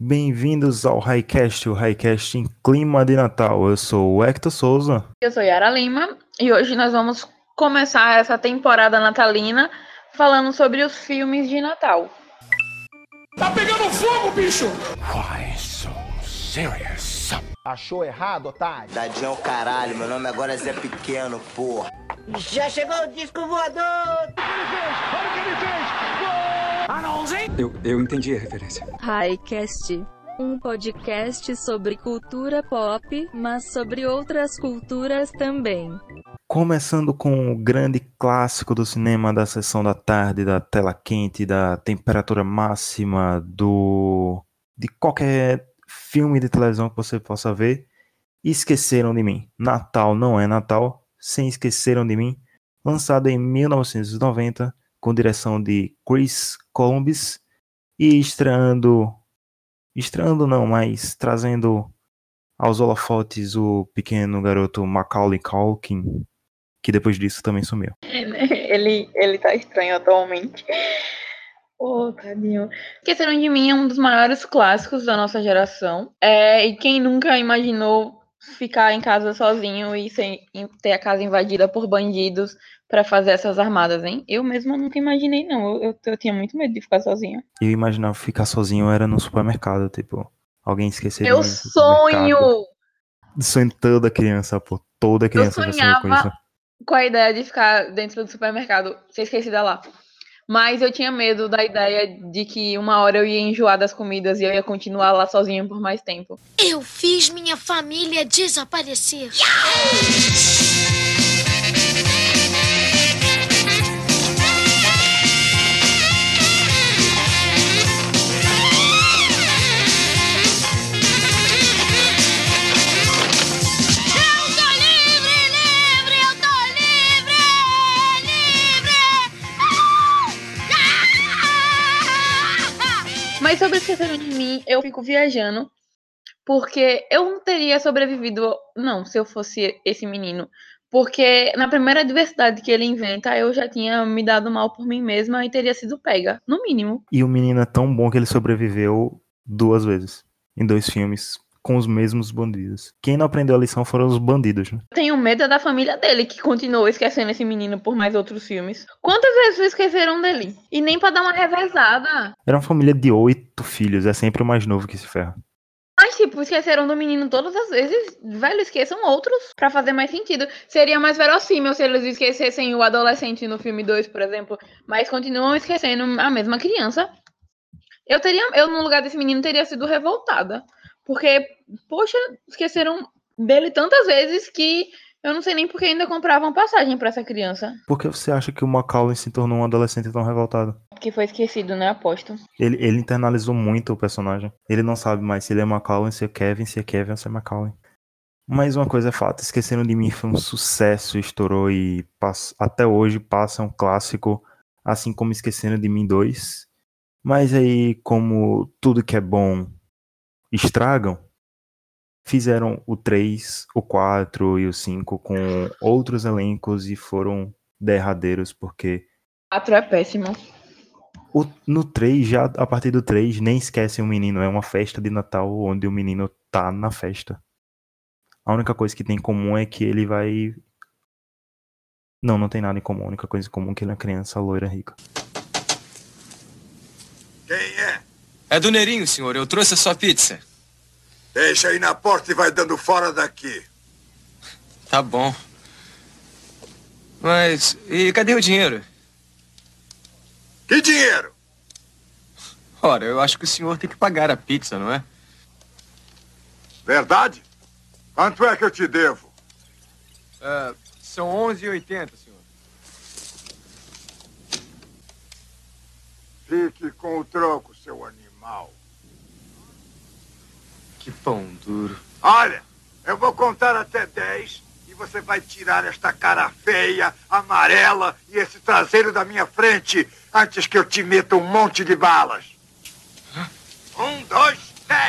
Bem-vindos ao Highcast, o Highcast em clima de Natal. Eu sou o Hector Souza. Eu sou Yara Lima e hoje nós vamos começar essa temporada natalina falando sobre os filmes de Natal. Tá pegando fogo, bicho! Why so serious? Achou errado, otário? Tadinho é o caralho, meu nome agora é Zé Pequeno, porra. Já chegou o disco voador! Eu, eu entendi a referência. Highcast, um podcast sobre cultura pop, mas sobre outras culturas também. Começando com o grande clássico do cinema da sessão da tarde, da tela quente, da temperatura máxima do de qualquer filme de televisão que você possa ver. Esqueceram de mim. Natal não é Natal, sem Esqueceram de mim, lançado em 1990 com direção de Chris Columbus e estreando estreando não, mas trazendo aos holofotes o pequeno garoto Macaulay Culkin, que depois disso também sumiu. Ele, ele tá estranho atualmente. Oh, tadinho. Esqueceram de mim é um dos maiores clássicos da nossa geração. É, e quem nunca imaginou ficar em casa sozinho e sem, ter a casa invadida por bandidos para fazer essas armadas, hein? Eu mesma nunca imaginei, não. Eu, eu, eu, tinha muito medo de ficar sozinha. Eu imaginava ficar sozinho era no supermercado, tipo, alguém esquecer Meu sonho! Sonho toda criança, pô. Toda criança eu já sonhou com sonhava isso. com a ideia de ficar dentro do supermercado, ser esquecida lá. Mas eu tinha medo da ideia de que uma hora eu ia enjoar das comidas e eu ia continuar lá sozinha por mais tempo. Eu fiz minha família desaparecer. Eu Mas sobre Esqueceram de Mim, eu fico viajando. Porque eu não teria sobrevivido, não, se eu fosse esse menino. Porque na primeira adversidade que ele inventa, eu já tinha me dado mal por mim mesma e teria sido pega, no mínimo. E o menino é tão bom que ele sobreviveu duas vezes. Em dois filmes. Com os mesmos bandidos. Quem não aprendeu a lição foram os bandidos, né? Tenho medo da família dele, que continuou esquecendo esse menino por mais outros filmes. Quantas vezes esqueceram dele? E nem pra dar uma revezada. Era uma família de oito filhos. É sempre o mais novo que se ferra. Mas, tipo, esqueceram do menino todas as vezes. Velho, esqueçam outros pra fazer mais sentido. Seria mais verossímil se eles esquecessem o adolescente no filme 2, por exemplo. Mas continuam esquecendo a mesma criança. Eu teria, eu no lugar desse menino teria sido revoltada. Porque, poxa, esqueceram dele tantas vezes que eu não sei nem porque ainda compravam passagem pra essa criança. Por que você acha que o Macaulay se tornou um adolescente tão revoltado? Que foi esquecido, né? Aposto. Ele, ele internalizou muito o personagem. Ele não sabe mais se ele é Macaulay, se é Kevin, se é Kevin ou se é Macaulay. Mas uma coisa é fato, Esqueceram de Mim foi um sucesso, estourou e pass- até hoje passa um clássico, assim como Esqueceram de Mim 2. Mas aí, como tudo que é bom estragam, fizeram o 3, o 4 e o 5 com outros elencos e foram derradeiros, porque 4 é péssimo. o- no 3, já a partir do 3, nem esquecem o menino. É uma festa de Natal onde o menino tá na festa. A única coisa que tem em comum é que ele vai. Não, não tem nada em comum. A única coisa em comum é que ele é uma criança loira rica. Quem é? Do Neirinho, senhor. Eu trouxe a sua pizza. Deixa aí na porta e vai dando fora daqui. Tá bom. Mas. E cadê o dinheiro? Que dinheiro? Ora, eu acho que o senhor tem que pagar a pizza, não é? Verdade? Quanto é que eu te devo? Ah, são 11,80, senhor. Fique com o troco, seu animal. Que pão duro. Olha, eu vou contar até 10 e você vai tirar esta cara feia, amarela e esse traseiro da minha frente antes que eu te meta um monte de balas. Um, dois, dez!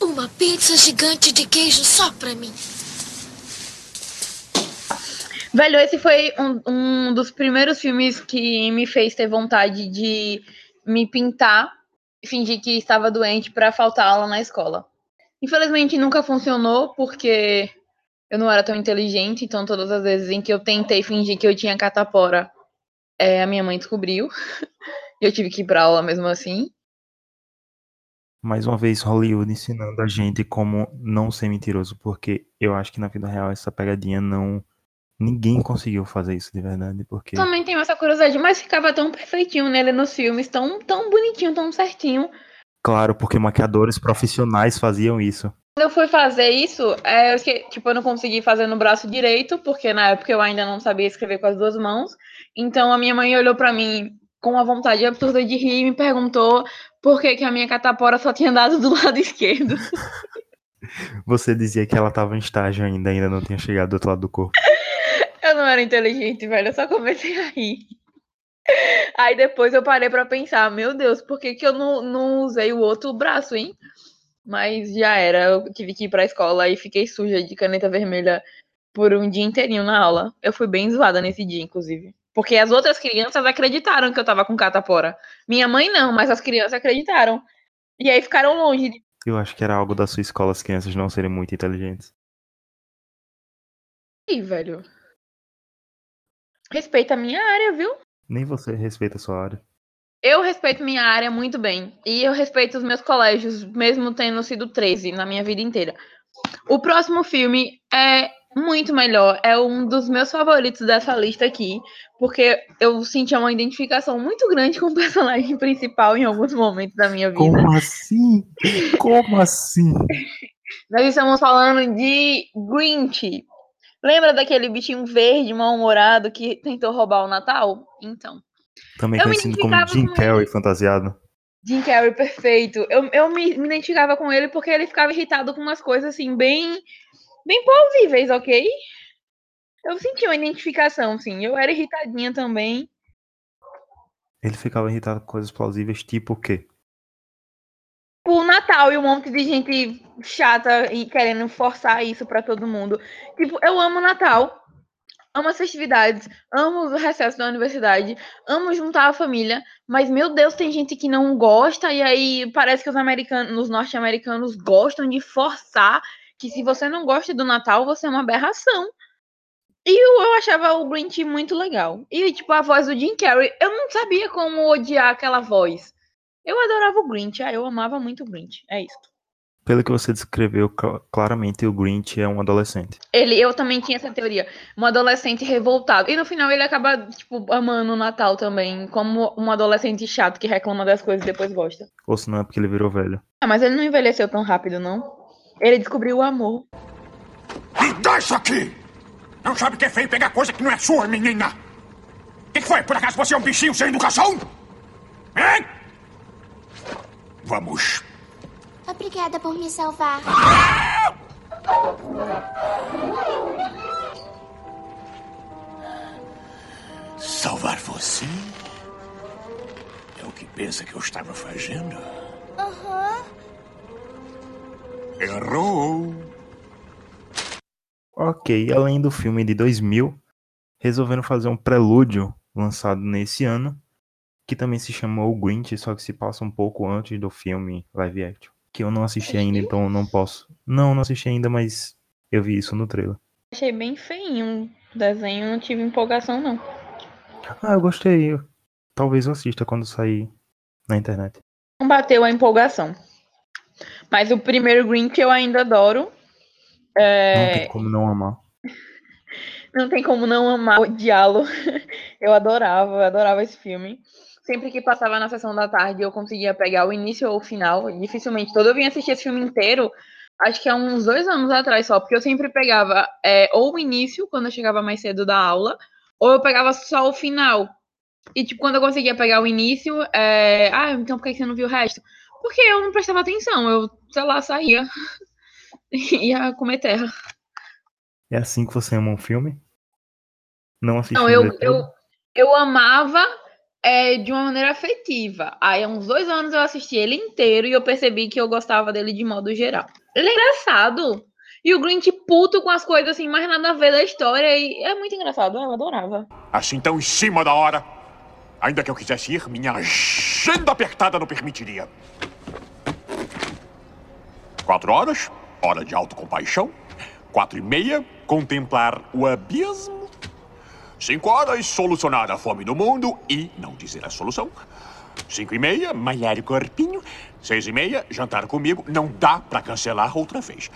Uma pizza gigante de queijo só pra mim. Velho, esse foi um, um dos primeiros filmes que me fez ter vontade de me pintar e fingir que estava doente para faltar aula na escola. Infelizmente nunca funcionou porque eu não era tão inteligente, então todas as vezes em que eu tentei fingir que eu tinha catapora, é, a minha mãe descobriu. e eu tive que ir pra aula mesmo assim. Mais uma vez, Hollywood ensinando a gente como não ser mentiroso, porque eu acho que na vida real essa pegadinha não. Ninguém conseguiu fazer isso de verdade, porque. Também tenho essa curiosidade, mas ficava tão perfeitinho nele nos filmes, tão, tão bonitinho, tão certinho. Claro, porque maquiadores profissionais faziam isso. Quando eu fui fazer isso, é, eu, tipo, eu não consegui fazer no braço direito, porque na época eu ainda não sabia escrever com as duas mãos. Então a minha mãe olhou pra mim com uma vontade absurda de rir e me perguntou por que, que a minha catapora só tinha dado do lado esquerdo. Você dizia que ela tava em estágio ainda, ainda não tinha chegado do outro lado do corpo. Eu não era inteligente, velho, eu só comecei a rir. Aí depois eu parei pra pensar, meu Deus, por que, que eu não, não usei o outro braço, hein? Mas já era, eu tive que ir pra escola e fiquei suja de caneta vermelha por um dia inteirinho na aula. Eu fui bem zoada nesse dia, inclusive. Porque as outras crianças acreditaram que eu tava com catapora. Minha mãe não, mas as crianças acreditaram. E aí ficaram longe de Eu acho que era algo da sua escola as crianças não serem muito inteligentes. mim, velho. Respeita a minha área, viu? Nem você respeita a sua área. Eu respeito minha área muito bem. E eu respeito os meus colégios, mesmo tendo sido 13 na minha vida inteira. O próximo filme é muito melhor. É um dos meus favoritos dessa lista aqui. Porque eu senti uma identificação muito grande com o personagem principal em alguns momentos da minha vida. Como assim? Como assim? Nós estamos falando de Grinch. Lembra daquele bichinho verde, mal-humorado, que tentou roubar o Natal? Então. Também Eu conhecido como Jim com Carrey fantasiado. Jim Carrey, perfeito. Eu, eu me, me identificava com ele porque ele ficava irritado com umas coisas assim, bem, bem plausíveis, ok? Eu senti uma identificação, sim. Eu era irritadinha também. Ele ficava irritado com coisas plausíveis, tipo o quê? O Natal e um monte de gente chata e querendo forçar isso pra todo mundo. Tipo, eu amo Natal. Amo as festividades, amo o recesso da universidade, amo juntar a família, mas meu Deus, tem gente que não gosta, e aí parece que os americanos, os norte-americanos gostam de forçar que se você não gosta do Natal, você é uma aberração. E eu, eu achava o Grinch muito legal. E, tipo, a voz do Jim Carrey, eu não sabia como odiar aquela voz. Eu adorava o Grinch, ah, eu amava muito o Grinch, é isso. Pelo que você descreveu, cl- claramente o Grinch é um adolescente. Ele, eu também tinha essa teoria. Um adolescente revoltado. E no final ele acaba, tipo, amando o Natal também. Como um adolescente chato que reclama das coisas e depois gosta. Ou se não é porque ele virou velho. Ah, mas ele não envelheceu tão rápido, não. Ele descobriu o amor. Me dá isso aqui! Não sabe que é feio pegar coisa que não é sua, menina! O que, que foi? Por acaso você é um bichinho sem educação? Hein? Vamos. Obrigada por me salvar. Salvar você? É o que pensa que eu estava fazendo? Aham. Errou! Ok, além do filme de 2000, resolveram fazer um prelúdio lançado nesse ano, que também se chamou O Grinch, só que se passa um pouco antes do filme live action. Que eu não assisti ainda, então eu não posso. Não, não assisti ainda, mas eu vi isso no trailer. Achei bem feinho o desenho, não tive empolgação, não. Ah, eu gostei. Talvez eu assista quando sair na internet. Não bateu a empolgação. Mas o primeiro Grinch eu ainda adoro. Não É, tem como não amar. Não tem como não amar odiá-lo. Eu adorava, eu adorava esse filme. Sempre que passava na sessão da tarde, eu conseguia pegar o início ou o final. Dificilmente. Todo eu vim assistir esse filme inteiro, acho que há uns dois anos atrás só, porque eu sempre pegava é, ou o início, quando eu chegava mais cedo da aula, ou eu pegava só o final. E, tipo, quando eu conseguia pegar o início, é... ah, então por que você não viu o resto? Porque eu não prestava atenção, eu, sei lá, saía. Ia comer terra. É assim que você ama um filme? Não assistindo Não, eu, eu, eu amava é, de uma maneira afetiva. Aí, há uns dois anos eu assisti ele inteiro e eu percebi que eu gostava dele de modo geral. Ele é engraçado. E o Grinch puto com as coisas assim, mais nada a ver da história. E é muito engraçado, eu adorava. Assim tão em cima da hora. Ainda que eu quisesse ir, minha agenda apertada não permitiria. Quatro horas, hora de autocompaixão. Quatro e meia, contemplar o abismo. Cinco horas, solucionar a fome do mundo e não dizer a solução. Cinco e meia, malhar o corpinho. Seis e meia, jantar comigo. Não dá pra cancelar outra vez.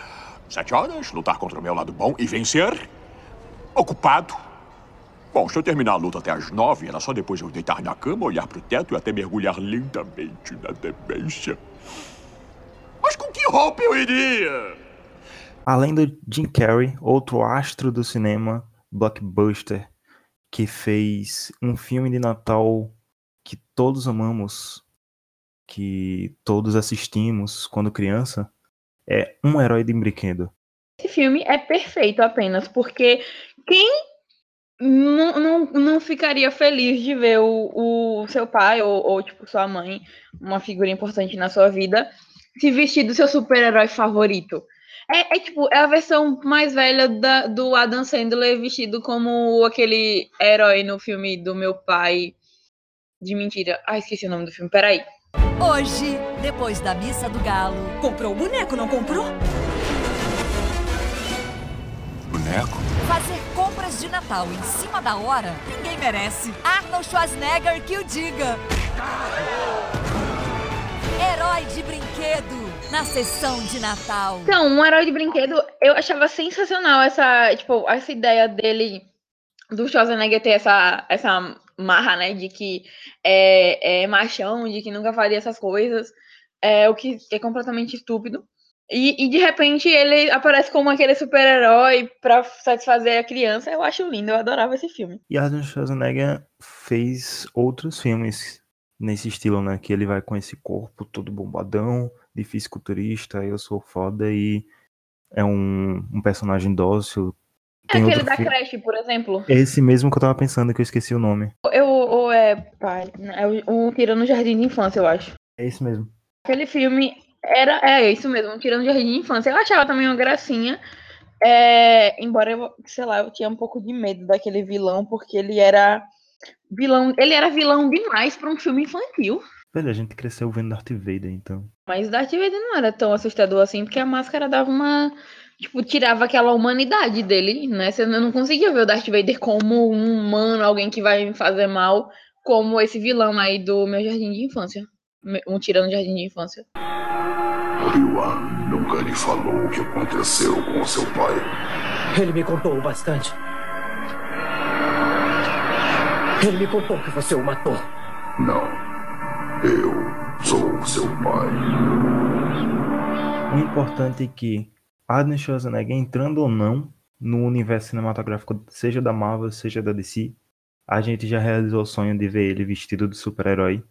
Sete horas, lutar contra o meu lado bom e vencer. Ocupado. Bom, se eu terminar a luta até as nove, era só depois eu deitar na cama, olhar pro teto e até mergulhar lentamente na demência. Mas com que roupa eu iria? Além do Jim Carrey, outro astro do cinema, blockbuster, que fez um filme de Natal que todos amamos, que todos assistimos quando criança, é Um Herói de Brinquedo. Esse filme é perfeito apenas porque quem não, não, não ficaria feliz de ver o, o seu pai ou, ou, tipo, sua mãe, uma figura importante na sua vida, se vestir do seu super-herói favorito. É, é, tipo, é a versão mais velha da, do Adam Sandler vestido como aquele herói no filme do meu pai. De mentira. Ah, esqueci o nome do filme. Peraí. Hoje, depois da missa do galo. Comprou o boneco, não comprou? Boneco? Fazer compras de Natal em cima da hora, ninguém merece. Arnold Schwarzenegger que o diga. Herói de brinquedo na sessão de Natal. Então, um herói de brinquedo, eu achava sensacional essa, tipo, essa ideia dele do Schwarzenegger ter essa, essa marra, né, de que é, é machão, de que nunca faria essas coisas, é o que é completamente estúpido. E, e, de repente ele aparece como aquele super-herói pra satisfazer a criança. Eu acho lindo, eu adorava esse filme. E Arnold Schwarzenegger fez outros filmes nesse estilo, né? Que ele vai com esse corpo todo bombadão, de fisiculturista, eu sou foda e é um, um personagem dócil. É Tem aquele da filme. creche, por exemplo. É esse mesmo que eu tava pensando, que eu esqueci o nome. Eu, ou é, pai, é um Tira no Jardim de Infância, eu acho. É esse mesmo. Aquele filme era, é isso mesmo, tirando jardim de infância. Eu achava também uma gracinha. É, embora eu, sei lá, eu tinha um pouco de medo daquele vilão, porque ele era vilão, ele era vilão demais para um filme infantil. Velho, a gente cresceu vendo Darth Vader, então. Mas Darth Vader não era tão assustador assim, porque a máscara dava uma. Tipo, tirava aquela humanidade dele, né? Você não conseguia ver o Darth Vader como um humano, alguém que vai me fazer mal, como esse vilão aí do meu jardim de infância. Um tirando jardim de infância. Obi-Wan nunca lhe falou o que aconteceu com seu pai. Ele me contou bastante. Ele me contou que você o matou. Não. Eu sou seu pai. O importante é que Arnold Schwarzenegger, entrando ou não no universo cinematográfico, seja da Marvel, seja da DC, a gente já realizou o sonho de ver ele vestido de super-herói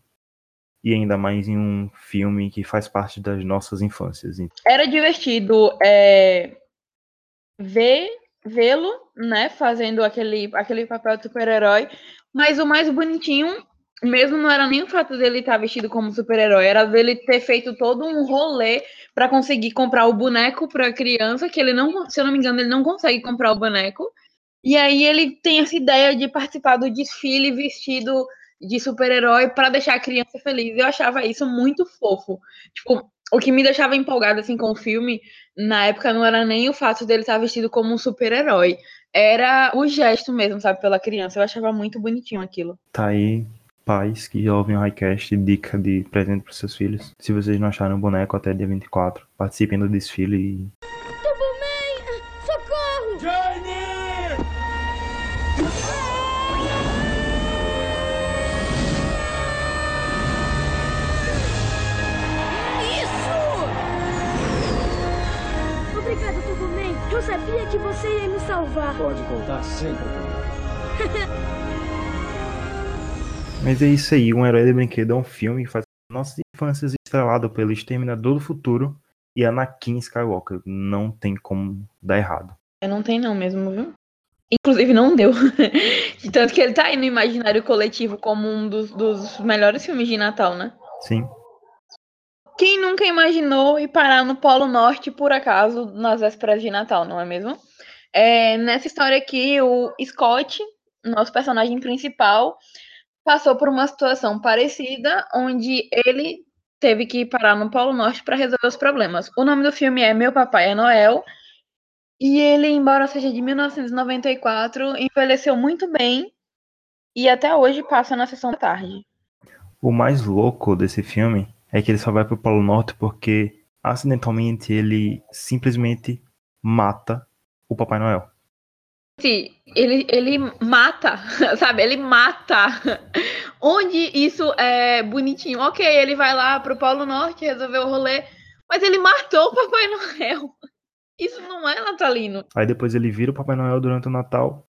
e ainda mais em um filme que faz parte das nossas infâncias. Era divertido é, ver vê-lo, né, fazendo aquele, aquele papel de super-herói, mas o mais bonitinho mesmo não era nem o fato dele estar vestido como super-herói, era dele ter feito todo um rolê para conseguir comprar o boneco para a criança, que ele não, se eu não me engano, ele não consegue comprar o boneco. E aí ele tem essa ideia de participar do desfile vestido de super-herói para deixar a criança feliz. Eu achava isso muito fofo. Tipo, o que me deixava empolgada assim com o filme, na época não era nem o fato dele estar vestido como um super-herói, era o gesto mesmo, sabe, pela criança. Eu achava muito bonitinho aquilo. Tá aí, pais que ouvem o Highcast, dica de presente para seus filhos. Se vocês não acharam o boneco até dia 24, participem do desfile e Socorro! Obrigada, Turboman. Eu sabia que você ia me salvar. Pode contar sempre comigo. Mas é isso aí, Um Herói de Brinquedo é um filme que faz nossas infâncias estrelado pelo Exterminador do Futuro e Anakin Skywalker. Não tem como dar errado. É, não tem não mesmo, viu? Inclusive não deu. De Tanto que ele tá aí no imaginário coletivo como um dos, dos melhores filmes de Natal, né? Sim. Quem nunca imaginou ir parar no Polo Norte por acaso nas vésperas de Natal, não é mesmo? É, nessa história aqui, o Scott, nosso personagem principal, passou por uma situação parecida, onde ele teve que parar no Polo Norte para resolver os problemas. O nome do filme é Meu Papai é Noel. E ele, embora seja de 1994, envelheceu muito bem e até hoje passa na sessão da tarde. O mais louco desse filme é que ele só vai pro Polo Norte porque acidentalmente ele simplesmente mata o Papai Noel. Sim, ele, ele mata, sabe? Ele mata. Onde isso é bonitinho. Ok, ele vai lá pro Polo Norte resolver o rolê, mas ele matou o Papai Noel. Isso não é natalino. Aí depois ele vira o Papai Noel durante o Natal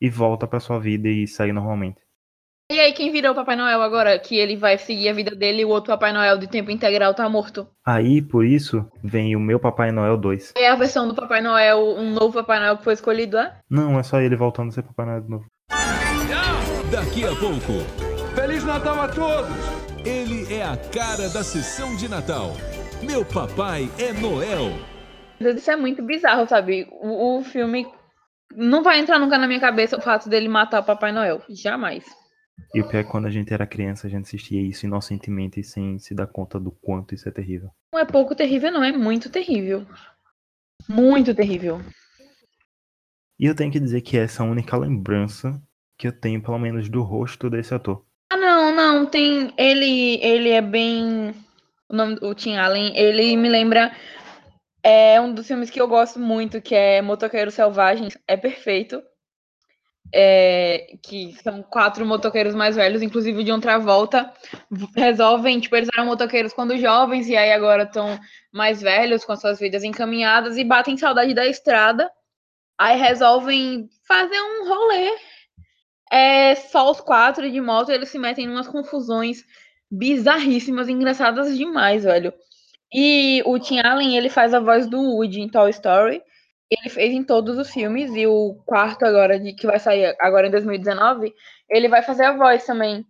e volta pra sua vida e segue normalmente. E aí, quem virou o Papai Noel agora? Que ele vai seguir a vida dele e o outro Papai Noel de tempo integral tá morto. Aí, por isso, vem o meu Papai Noel 2. É a versão do Papai Noel, um novo Papai Noel que foi escolhido, é? Não, é só ele voltando a ser Papai Noel de novo. Daqui a pouco. Feliz Natal a todos! Ele é a cara da sessão de Natal. Meu papai é Noel. Isso é muito bizarro, sabe? O, o filme não vai entrar nunca na minha cabeça o fato dele matar o Papai Noel. Jamais. E o pior é que quando a gente era criança, a gente assistia isso inocentemente sem se dar conta do quanto isso é terrível. Não é pouco terrível, não, é muito terrível. Muito terrível. E eu tenho que dizer que essa é a única lembrança que eu tenho, pelo menos, do rosto desse ator. Ah, não, não, tem. Ele, ele é bem. O nome do Tim Allen, ele me lembra. É um dos filmes que eu gosto muito, que é Motoqueiros Selvagens. É perfeito. É, que são quatro motoqueiros mais velhos, inclusive de outra volta, resolvem, tipo, eles eram motoqueiros quando jovens e aí agora estão mais velhos com suas vidas encaminhadas e batem saudade da estrada. Aí resolvem fazer um rolê. É só os quatro de moto, eles se metem em umas confusões bizarríssimas, engraçadas demais, velho. E o Tim Allen, ele faz a voz do Woody em Toy Story. Ele fez em todos os filmes e o quarto agora de que vai sair agora em 2019, ele vai fazer a voz também.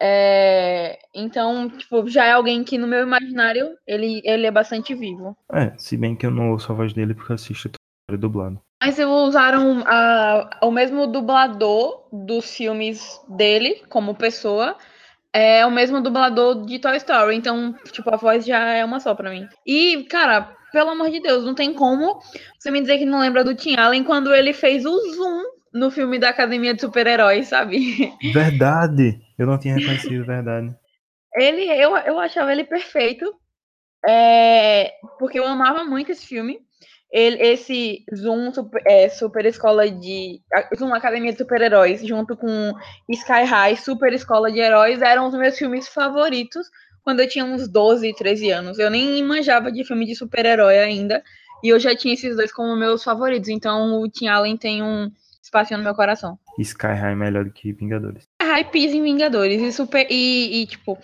É, então, tipo, já é alguém que no meu imaginário ele, ele é bastante vivo. É, se bem que eu não ouço a voz dele porque eu assisto Toy dublado. Mas usaram a, o mesmo dublador dos filmes dele como pessoa. É o mesmo dublador de Toy Story. Então, tipo, a voz já é uma só pra mim. E, cara, pelo amor de Deus, não tem como você me dizer que não lembra do Tim Allen quando ele fez o Zoom no filme da Academia de Super-Heróis, sabe? Verdade! Eu não tinha reconhecido, verdade. Ele, eu, eu achava ele perfeito. É, porque eu amava muito esse filme. Ele, esse Zoom super, é, super Escola de. Zoom Academia de Super-Heróis, junto com Sky High, Super Escola de Heróis, eram os meus filmes favoritos quando eu tinha uns 12, 13 anos. Eu nem manjava de filme de super-herói ainda. E eu já tinha esses dois como meus favoritos. Então o Tim Allen tem um espaço no meu coração. Sky High é melhor do que Vingadores. Pisa em Vingadores. E, super, e, e, tipo,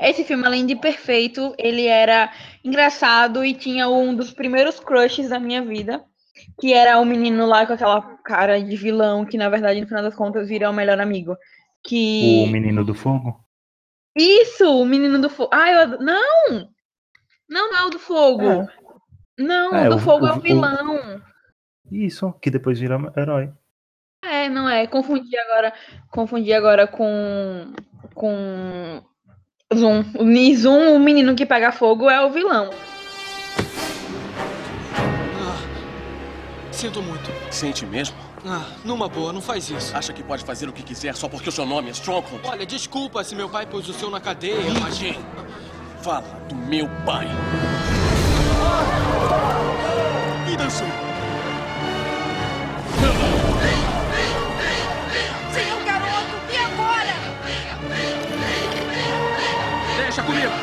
esse filme, além de perfeito, ele era engraçado e tinha um dos primeiros crushes da minha vida. Que era o menino lá com aquela cara de vilão, que na verdade, no final das contas, vira o melhor amigo. Que... O menino do fogo? Isso, o menino do fogo. Ah, eu... não! Não, não é o do fogo. É. Não, é, o do o, fogo o, é o vilão. Isso, que depois vira herói. É, não é. Confundi agora, confundi agora com com Zoom. O Nizum, o menino que pega fogo, é o vilão. Sinto muito. Sente mesmo? Ah, numa boa, não faz isso. Acha que pode fazer o que quiser só porque o seu nome é Stronghold? Olha, desculpa se meu pai pôs o seu na cadeia, mas... Fala do meu pai. E dançou. Senhor garoto, e agora? Deixa comigo.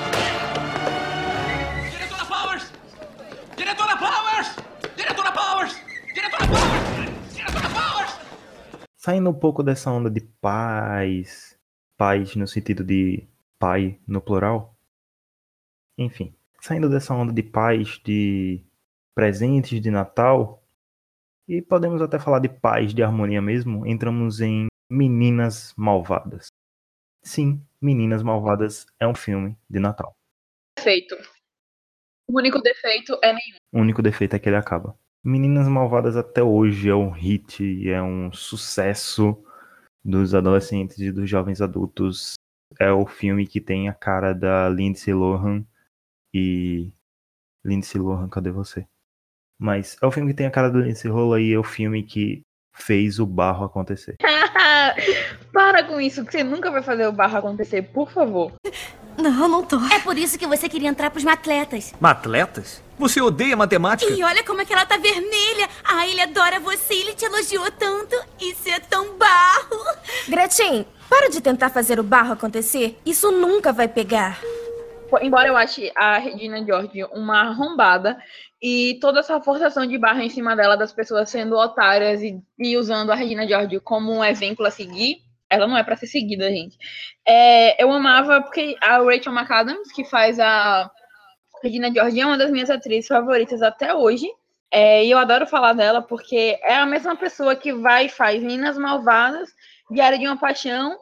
Saindo um pouco dessa onda de pais, pais no sentido de pai no plural. Enfim, saindo dessa onda de pais, de presentes de Natal, e podemos até falar de pais de harmonia mesmo, entramos em Meninas Malvadas. Sim, Meninas Malvadas é um filme de Natal. defeito. O único defeito é nenhum. O único defeito é que ele acaba. Meninas Malvadas até hoje é um hit, é um sucesso dos adolescentes e dos jovens adultos. É o filme que tem a cara da Lindsay Lohan e. Lindsay Lohan, cadê você? Mas é o filme que tem a cara do Lindsay Lohan e é o filme que fez o barro acontecer. Para com isso, que você nunca vai fazer o barro acontecer, por favor. Não, não tô. É por isso que você queria entrar pros matletas. Matletas? Você odeia matemática? E olha como é que ela tá vermelha. Ah, ele adora você, ele te elogiou tanto. Isso é tão barro. Gretchen, para de tentar fazer o barro acontecer. Isso nunca vai pegar. Embora eu ache a Regina George uma arrombada e toda essa forçação de barra em cima dela das pessoas sendo otárias e, e usando a Regina George como um exemplo a seguir, ela não é para ser seguida, gente. É, eu amava porque a Rachel McAdams, que faz a Regina George, é uma das minhas atrizes favoritas até hoje. É, e eu adoro falar dela porque é a mesma pessoa que vai e faz Minas Malvadas, Diário de uma Paixão,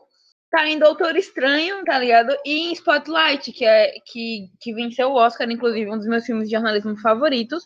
tá em Doutor Estranho, tá ligado? E em Spotlight, que, é, que, que venceu o Oscar, inclusive, um dos meus filmes de jornalismo favoritos.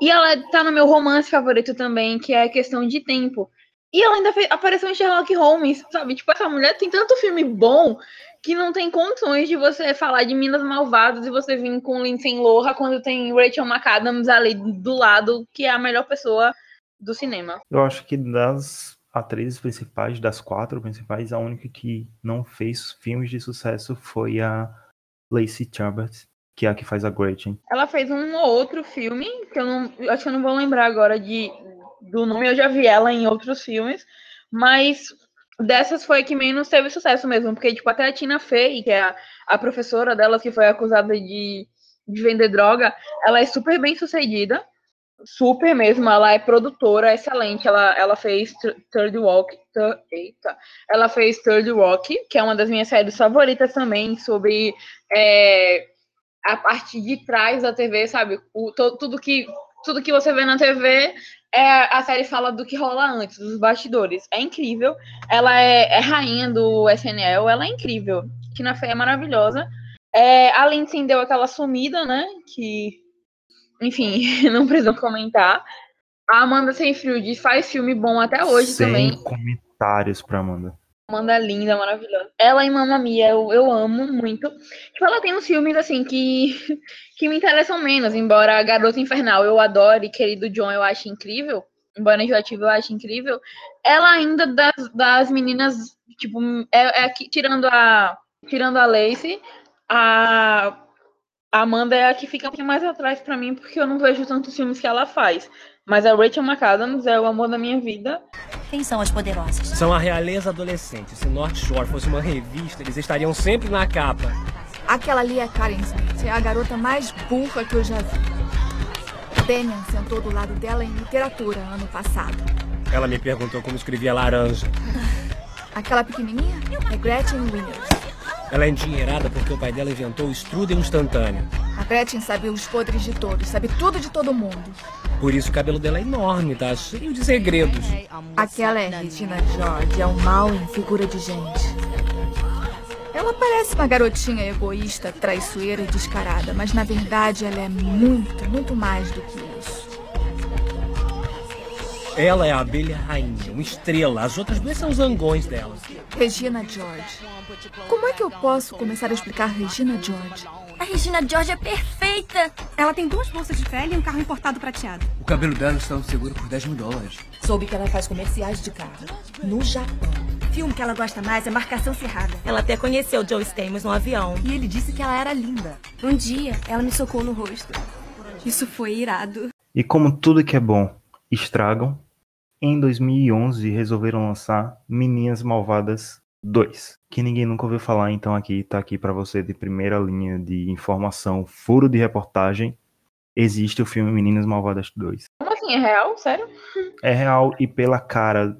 E ela tá no meu romance favorito também, que é Questão de Tempo. E ela ainda fez, apareceu em Sherlock Holmes, sabe? Tipo, essa mulher tem tanto filme bom que não tem condições de você falar de Minas Malvadas e você vir com Lindsay Lohan quando tem Rachel McAdams ali do lado, que é a melhor pessoa do cinema. Eu acho que das atrizes principais, das quatro principais, a única que não fez filmes de sucesso foi a Lacey Chabert, que é a que faz a Gretchen. Ela fez um ou outro filme, que eu não. Acho que eu não vou lembrar agora de, do nome, eu já vi ela em outros filmes, mas dessas foi que menos teve sucesso mesmo, porque, tipo, até a Tina Fey, que é a, a professora dela que foi acusada de, de vender droga, ela é super bem sucedida, super mesmo, ela é produtora excelente, ela, ela fez Third third, eita, ela fez Third Rock, que é uma das minhas séries favoritas também, sobre é, a parte de trás da TV, sabe, o, to, tudo que tudo que você vê na TV é, a série fala do que rola antes, dos bastidores. É incrível. Ela é, é rainha do SNL, ela é incrível. Tina Fey é maravilhosa. É, a Lindsay deu aquela sumida, né? Que, enfim, não precisa comentar. A Amanda Seyfried faz filme bom até hoje Sem também. comentários pra Amanda. Amanda linda, maravilhosa. Ela e Mamma Mia, eu, eu amo muito. Tipo, ela tem uns filmes, assim, que, que me interessam menos. Embora Garota Infernal eu adore, Querido John eu acho incrível. Embora enjoativo eu acho incrível. Ela ainda, das, das meninas, tipo, é, é tirando a tirando a Lacey, a, Amanda é a que fica um pouquinho mais atrás pra mim, porque eu não vejo tantos filmes que ela faz. Mas a Rachel McAdams é o amor da minha vida. Quem são as poderosas? São a realeza adolescente. Se North Shore fosse uma revista, eles estariam sempre na capa. Aquela ali é Karen Smith. É a garota mais burra que eu já vi. Damian sentou do lado dela em literatura ano passado. Ela me perguntou como escrevia laranja. Aquela pequenininha é Gretchen Winners. Ela é endinheirada porque o pai dela inventou o strudel instantâneo. A Gretchen sabe os podres de todos, sabe tudo de todo mundo. Por isso o cabelo dela é enorme, tá cheio de segredos. Aquela é Regina George, é um mal em figura de gente. Ela parece uma garotinha egoísta, traiçoeira e descarada, mas na verdade ela é muito, muito mais do que isso. Ela é a abelha rainha, uma estrela. As outras duas são os zangões dela. Regina George. Como é que eu posso começar a explicar Regina George? A Regina George é perfeita. Ela tem duas bolsas de pele e um carro importado prateado. O cabelo dela está no seguro por 10 mil dólares. Soube que ela faz comerciais de carro. No Japão. O filme que ela gosta mais é Marcação Cerrada. Ela até conheceu Joe Stamos no avião. E ele disse que ela era linda. Um dia, ela me socou no rosto. Isso foi irado. E como tudo que é bom estragam, em 2011 resolveram lançar Meninas Malvadas 2, que ninguém nunca ouviu falar, então aqui tá aqui para você de primeira linha de informação, furo de reportagem. Existe o filme Meninas Malvadas 2. Como assim? É real? Sério? É real e pela cara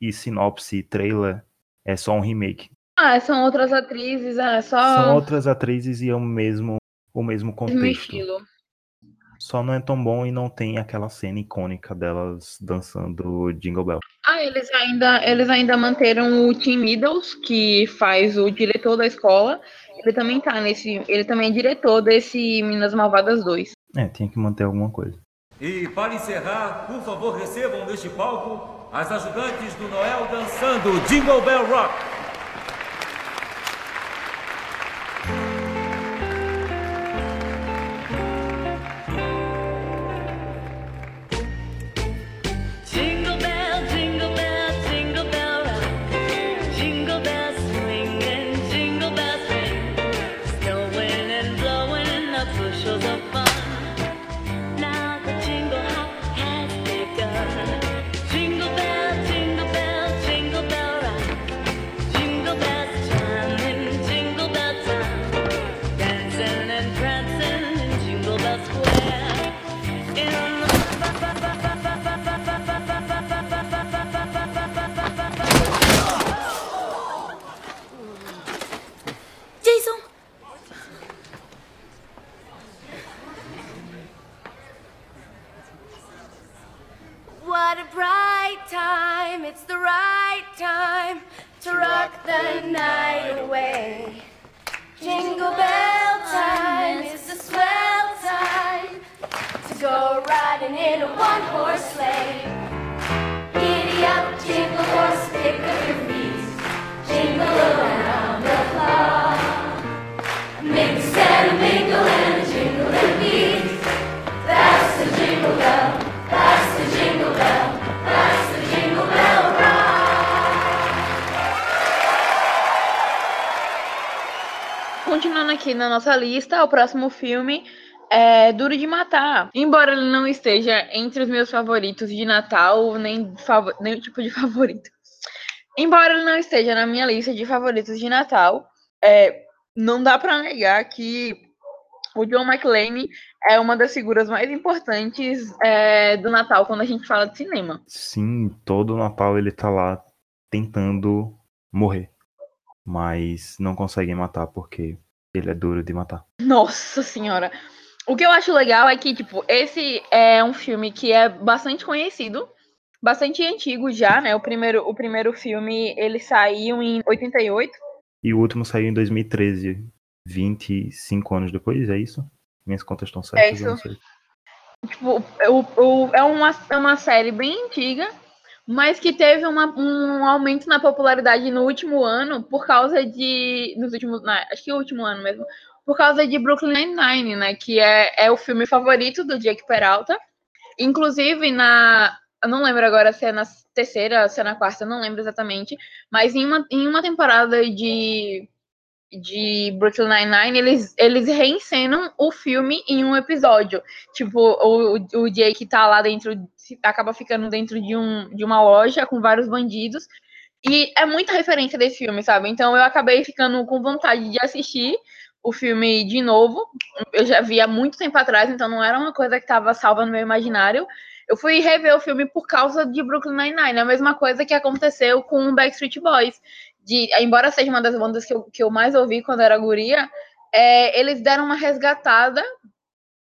e sinopse e trailer é só um remake. Ah, são outras atrizes, é só. São outras atrizes e é o mesmo, o mesmo contexto. Mesmo estilo. Só não é tão bom e não tem aquela cena icônica delas dançando Jingle Bell. Ah, eles ainda, eles ainda manteram o Tim Meadows, que faz o diretor da escola. Ele também tá nesse. Ele também é diretor desse Minas Malvadas 2. É, tinha que manter alguma coisa. E para encerrar, por favor, recebam neste palco as ajudantes do Noel dançando Jingle Bell Rock. Nossa lista, o próximo filme é Duro de Matar. Embora ele não esteja entre os meus favoritos de Natal, nem, fav tipo de favorito. Embora ele não esteja na minha lista de favoritos de Natal, é, não dá pra negar que o John McClane é uma das figuras mais importantes é, do Natal quando a gente fala de cinema. Sim, todo Natal ele tá lá tentando morrer. Mas não consegue matar porque ele é duro de matar. Nossa senhora. O que eu acho legal é que, tipo, esse é um filme que é bastante conhecido, bastante antigo já, né? O primeiro, o primeiro filme, ele saiu em 88. E o último saiu em 2013, 25 anos depois, é isso? Minhas contas estão certas, É isso. Tipo, o, o, é, uma, é uma série bem antiga, mas que teve uma, um aumento na popularidade no último ano por causa de. Nos últimos. na- acho que o último ano mesmo. Por causa de Brooklyn Nine-Nine, né? Que é, é o filme favorito do Jake Peralta. Inclusive, na. Eu não lembro agora se é na terceira, se é na quarta, não lembro exatamente. Mas em uma, em uma temporada de, de Brooklyn Nine-Nine, eles, eles reencenam o filme em um episódio. Tipo, o- o Jake tá lá dentro, acaba ficando dentro de, um, de uma loja com vários bandidos. E é muita referência desse filme, sabe? Então eu acabei ficando com vontade de assistir o filme de novo. Eu já vi há muito tempo atrás, então não era uma coisa que estava salva no meu imaginário. Eu fui rever o filme por causa de Brooklyn Nine-Nine, a mesma coisa que aconteceu com Backstreet Boys. De, embora seja uma das bandas que eu, que eu mais ouvi quando era guria, é, eles deram uma resgatada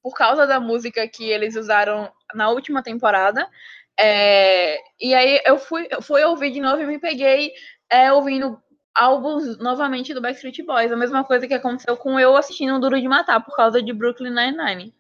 por causa da música que eles usaram na última temporada. É, e aí eu fui, eu fui ouvir de novo e me peguei é, ouvindo álbuns novamente do Backstreet Boys. A mesma coisa que aconteceu com eu assistindo o Duro de Matar por causa de Brooklyn Nine-Nine.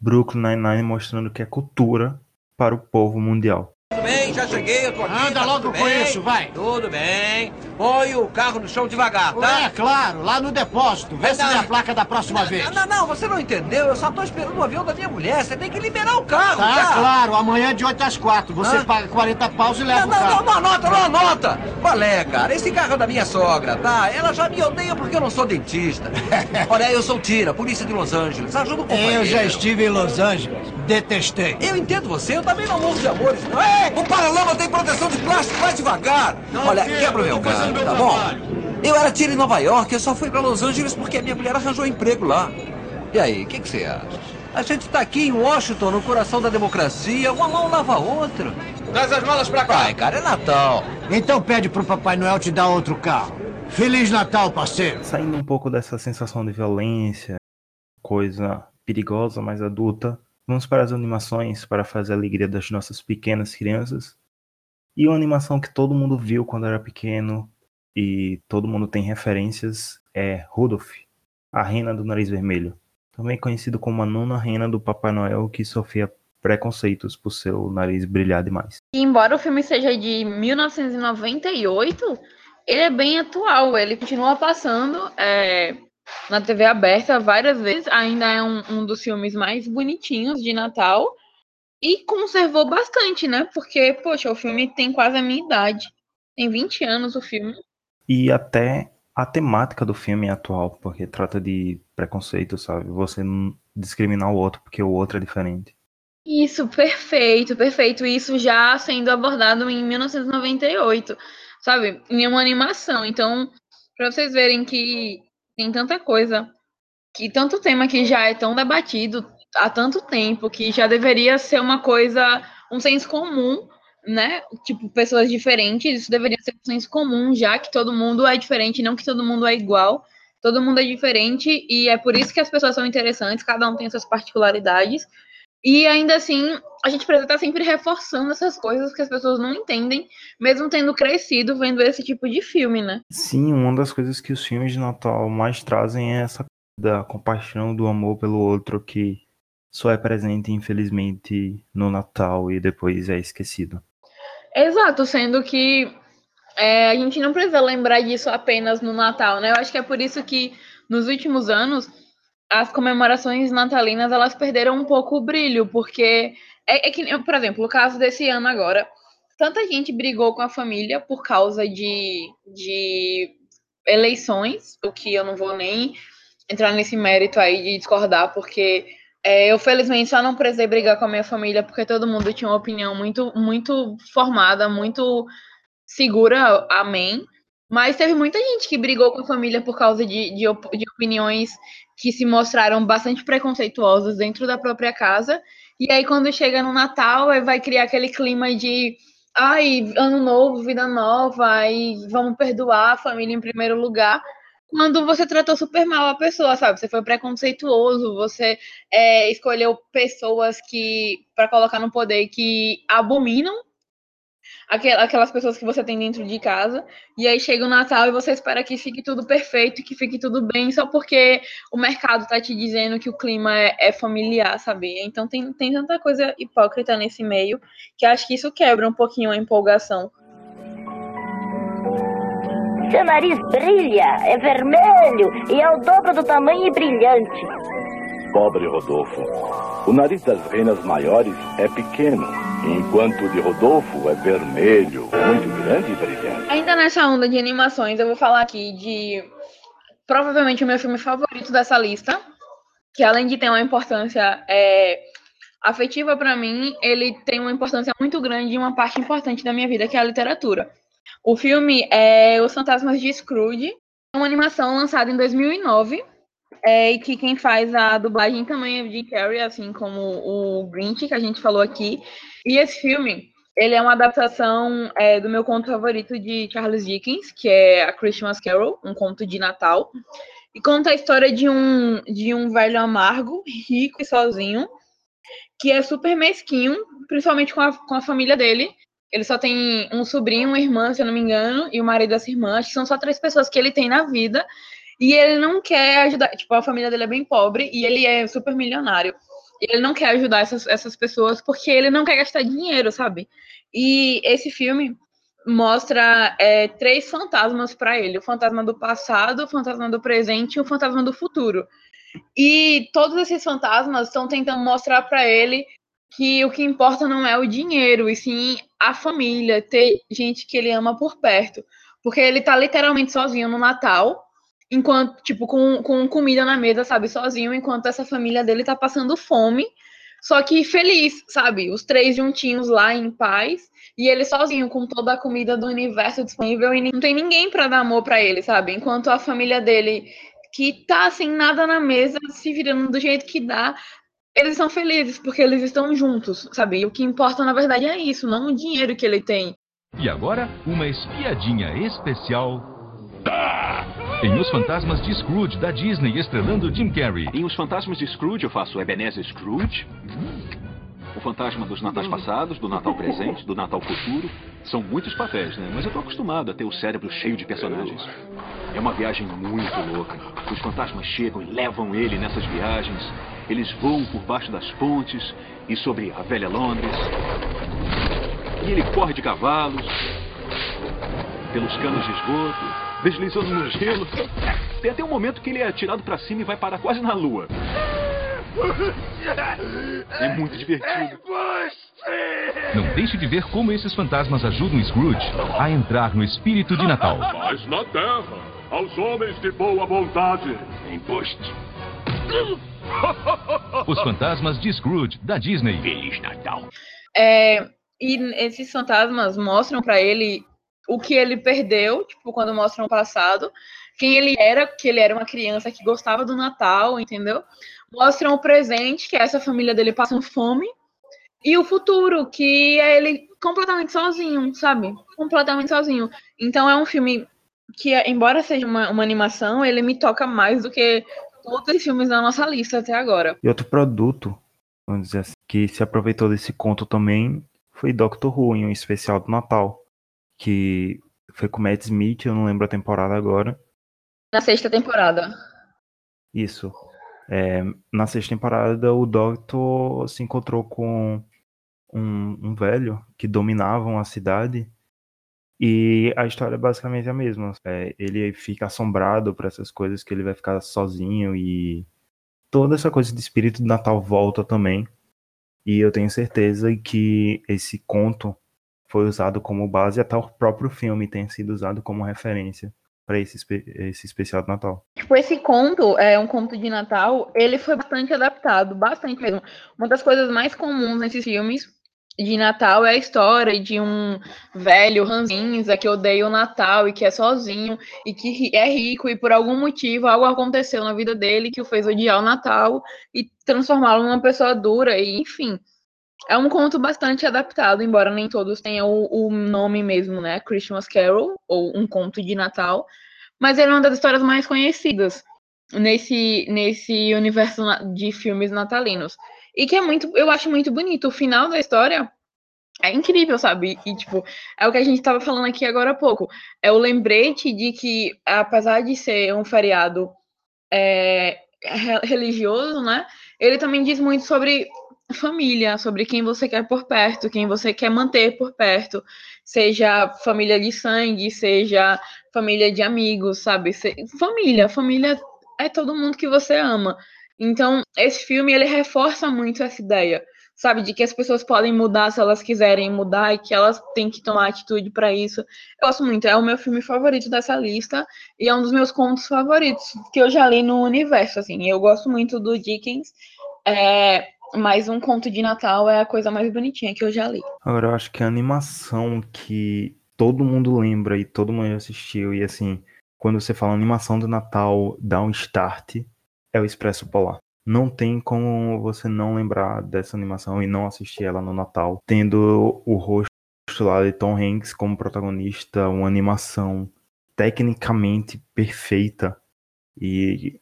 Brooklyn Nine-Nine mostrando que é cultura para o povo mundial. Tudo bem, já cheguei, eu tô aqui. Anda tá logo com bem. isso, vai. Tudo bem. Põe o carro no chão devagar, tá? É, claro, lá no depósito. Vê se Não, vê a não. placa da próxima vez. Não, não, você não entendeu. Eu só tô esperando o avião da minha mulher. Você tem que liberar o carro, Tá, tá? claro, amanhã de 8 às 4. Você Hã? paga 40 paus e leva Não, o não, carro. não, não anota, não anota! Qual é, cara? Esse carro é da minha sogra, tá? Ela já me odeia porque eu não sou dentista. Olha, eu sou Tira, polícia de Los Angeles. Ajuda o companheiro. Eu já estive em Los Angeles. Detestei. Eu entendo você, eu também não morro de amores. Não é? O paralama tem proteção de plástico, vai devagar. Olha, quebra o meu carro, tá bom? Eu era tiro em Nova York, eu só fui pra Los Angeles porque a minha mulher arranjou emprego lá. E aí, o que, que você acha? A gente tá aqui em Washington, no coração da democracia, uma mão lava a outra. Traz as malas pra cá. Ai, cara, é Natal. Então pede pro Papai Noel te dar outro carro. Feliz Natal, parceiro. Saindo um pouco dessa sensação de violência, coisa perigosa, mais adulta, vamos para as animações para fazer a alegria das nossas pequenas crianças. E uma animação que todo mundo viu quando era pequeno e todo mundo tem referências é Rudolph, a rena do nariz vermelho. Também conhecido como a nona rena do Papai Noel que sofria preconceitos por seu nariz brilhar demais. E embora o filme seja de 1998, ele é bem atual. Ele continua passando é, na TV aberta várias vezes. Ainda é um, um dos filmes mais bonitinhos de Natal. E conservou bastante, né? Porque, poxa, o filme tem quase a minha idade. Tem 20 anos o filme. E até a temática do filme atual, porque trata de preconceito, sabe? Você discriminar o outro porque o outro é diferente. Isso, perfeito, perfeito. Isso já sendo abordado em 1998, sabe? Em uma animação. Então, para vocês verem que tem tanta coisa, que tanto tema que já é tão debatido há tanto tempo, que já deveria ser uma coisa, um senso comum, né? Tipo, pessoas diferentes, isso deveria ser um senso comum, já que todo mundo é diferente, não que todo mundo é igual. Todo mundo é diferente e é por isso que as pessoas são interessantes, cada um tem suas particularidades. E ainda assim, a gente precisa estar sempre reforçando essas coisas que as pessoas não entendem, mesmo tendo crescido vendo esse tipo de filme, né? Sim, uma das coisas que os filmes de Natal mais trazem é essa da compaixão, do amor pelo outro que só é presente, infelizmente, no Natal e depois é esquecido. Exato, sendo que é, a gente não precisa lembrar disso apenas no Natal, né? Eu acho que é por isso que nos últimos anos as comemorações natalinas elas perderam um pouco o brilho, porque é, é que, por exemplo, o caso desse ano agora, tanta gente brigou com a família por causa de, de eleições, o que eu não vou nem entrar nesse mérito aí de discordar, porque é, eu felizmente só não precisei brigar com a minha família, porque todo mundo tinha uma opinião muito, muito formada, muito segura, amém. Mas teve muita gente que brigou com a família por causa de, de, de opiniões que se mostraram bastante preconceituosas dentro da própria casa. E aí, quando chega no Natal, vai criar aquele clima de ai, ano novo, vida nova, e vamos perdoar a família em primeiro lugar. Quando você tratou super mal a pessoa, sabe? Você foi preconceituoso, você é, escolheu pessoas que para colocar no poder que abominam aquelas pessoas que você tem dentro de casa, e aí chega o Natal e você espera que fique tudo perfeito, que fique tudo bem, só porque o mercado tá te dizendo que o clima é, é familiar, sabe? Então tem, tem tanta coisa hipócrita nesse meio que acho que isso quebra um pouquinho a empolgação. Seu nariz brilha, é vermelho e é o dobro do tamanho e brilhante. Pobre Rodolfo. O nariz das renas maiores é pequeno, enquanto o de Rodolfo é vermelho, muito grande e brilhante. Ainda nessa onda de animações, eu vou falar aqui de provavelmente o meu filme favorito dessa lista, que além de ter uma importância é, afetiva para mim, ele tem uma importância muito grande e uma parte importante da minha vida, que é a literatura. O filme é Os Fantasmas de Scrooge, é uma animação lançada em 2009 é, e que quem faz a dublagem também é Jim Carrey, assim como o Grinch, que a gente falou aqui. E esse filme, ele é uma adaptação é, do meu conto favorito de Charles Dickens, que é A Christmas Carol, um conto de Natal. E conta a história de um, de um velho amargo, rico e sozinho, que é super mesquinho, principalmente com a, com a família dele. Ele só tem um sobrinho, uma irmã, se eu não me engano, e o marido dessa irmã. Acho que são só três pessoas que ele tem na vida. E ele não quer ajudar, tipo, a família dele é bem pobre e ele é super milionário. E ele não quer ajudar essas, essas pessoas porque ele não quer gastar dinheiro, sabe? E esse filme mostra é, três fantasmas para ele: o fantasma do passado, o fantasma do presente e o fantasma do futuro. E todos esses fantasmas estão tentando mostrar para ele que o que importa não é o dinheiro, e sim a família, ter gente que ele ama por perto. Porque ele tá literalmente sozinho no Natal, enquanto, tipo, com, com comida na mesa, sabe, sozinho, enquanto essa família dele tá passando fome, só que feliz, sabe? Os três juntinhos lá em paz, e ele sozinho, com toda a comida do universo disponível, e não tem ninguém para dar amor para ele, sabe? Enquanto a família dele, que tá sem nada na mesa, se virando do jeito que dá, eles são felizes porque eles estão juntos, sabe? E o que importa, na verdade, é isso, não o dinheiro que ele tem. E agora, uma espiadinha especial. Em Os Fantasmas de Scrooge, da Disney, estrelando Jim Carrey. Em Os Fantasmas de Scrooge, eu faço Ebenezer Scrooge. O fantasma dos natais passados, do Natal presente, do Natal futuro. São muitos papéis, né? Mas eu tô acostumado a ter o cérebro cheio de personagens. É uma viagem muito louca. Os fantasmas chegam e levam ele nessas viagens. Eles voam por baixo das pontes e sobre a velha Londres. E ele corre de cavalos, pelos canos de esgoto, deslizando no gelo. Tem até um momento que ele é atirado pra cima e vai parar quase na lua. É muito divertido. Não deixe de ver como esses fantasmas ajudam Scrooge a entrar no espírito de Natal. Mas na terra, aos homens de boa vontade, embuste. Os fantasmas de Scrooge, da Disney. Feliz Natal. É, e esses fantasmas mostram pra ele o que ele perdeu, tipo, quando mostram o passado, quem ele era, que ele era uma criança que gostava do Natal, entendeu? Mostram o presente, que é essa família dele passando fome, e o futuro, que é ele completamente sozinho, sabe? Completamente sozinho. Então é um filme que, embora seja uma, uma animação, ele me toca mais do que todos os filmes da nossa lista até agora. E outro produto, vamos dizer assim, que se aproveitou desse conto também foi Doctor Who, em um especial do Natal, que foi com Matt Smith, eu não lembro a temporada agora. Na sexta temporada. Isso. É, na sexta temporada, o Doctor se encontrou com um, um velho que dominavam a cidade. E a história é basicamente a mesma. É, ele fica assombrado por essas coisas que ele vai ficar sozinho e toda essa coisa de espírito de Natal volta também. E eu tenho certeza que esse conto foi usado como base, até o próprio filme tem sido usado como referência para esse, esse especial de Natal. Tipo, esse conto, é um conto de Natal, ele foi bastante adaptado, bastante mesmo. Uma das coisas mais comuns nesses filmes de Natal é a história de um velho ranzinza que odeia o Natal e que é sozinho e que é rico e por algum motivo algo aconteceu na vida dele que o fez odiar o Natal e transformá-lo numa pessoa dura e enfim. É um conto bastante adaptado, embora nem todos tenham o, o nome mesmo, né? Christmas Carol, ou Um Conto de Natal. Mas ele é uma das histórias mais conhecidas nesse, nesse universo de filmes natalinos. E que é muito, eu acho muito bonito. O final da história é incrível, sabe? E, tipo, é o que a gente estava falando aqui agora há pouco. É o lembrete de que, apesar de ser um feriado é, re- religioso, né? Ele também diz muito sobre família, sobre quem você quer por perto, quem você quer manter por perto, seja família de sangue, seja família de amigos, sabe? Família, família é todo mundo que você ama. Então, esse filme ele reforça muito essa ideia, sabe, de que as pessoas podem mudar se elas quiserem mudar e que elas têm que tomar atitude para isso. Eu gosto muito, é o meu filme favorito dessa lista e é um dos meus contos favoritos que eu já li no universo, assim. Eu gosto muito do Dickens, é, mas um conto de Natal é a coisa mais bonitinha que eu já li. Agora, eu acho que a animação que todo mundo lembra e todo mundo assistiu, e assim, quando você fala animação do Natal, dá um start, é o Expresso Polar. Não tem como você não lembrar dessa animação e não assistir ela no Natal, tendo o rosto lá de Tom Hanks como protagonista, uma animação tecnicamente perfeita. E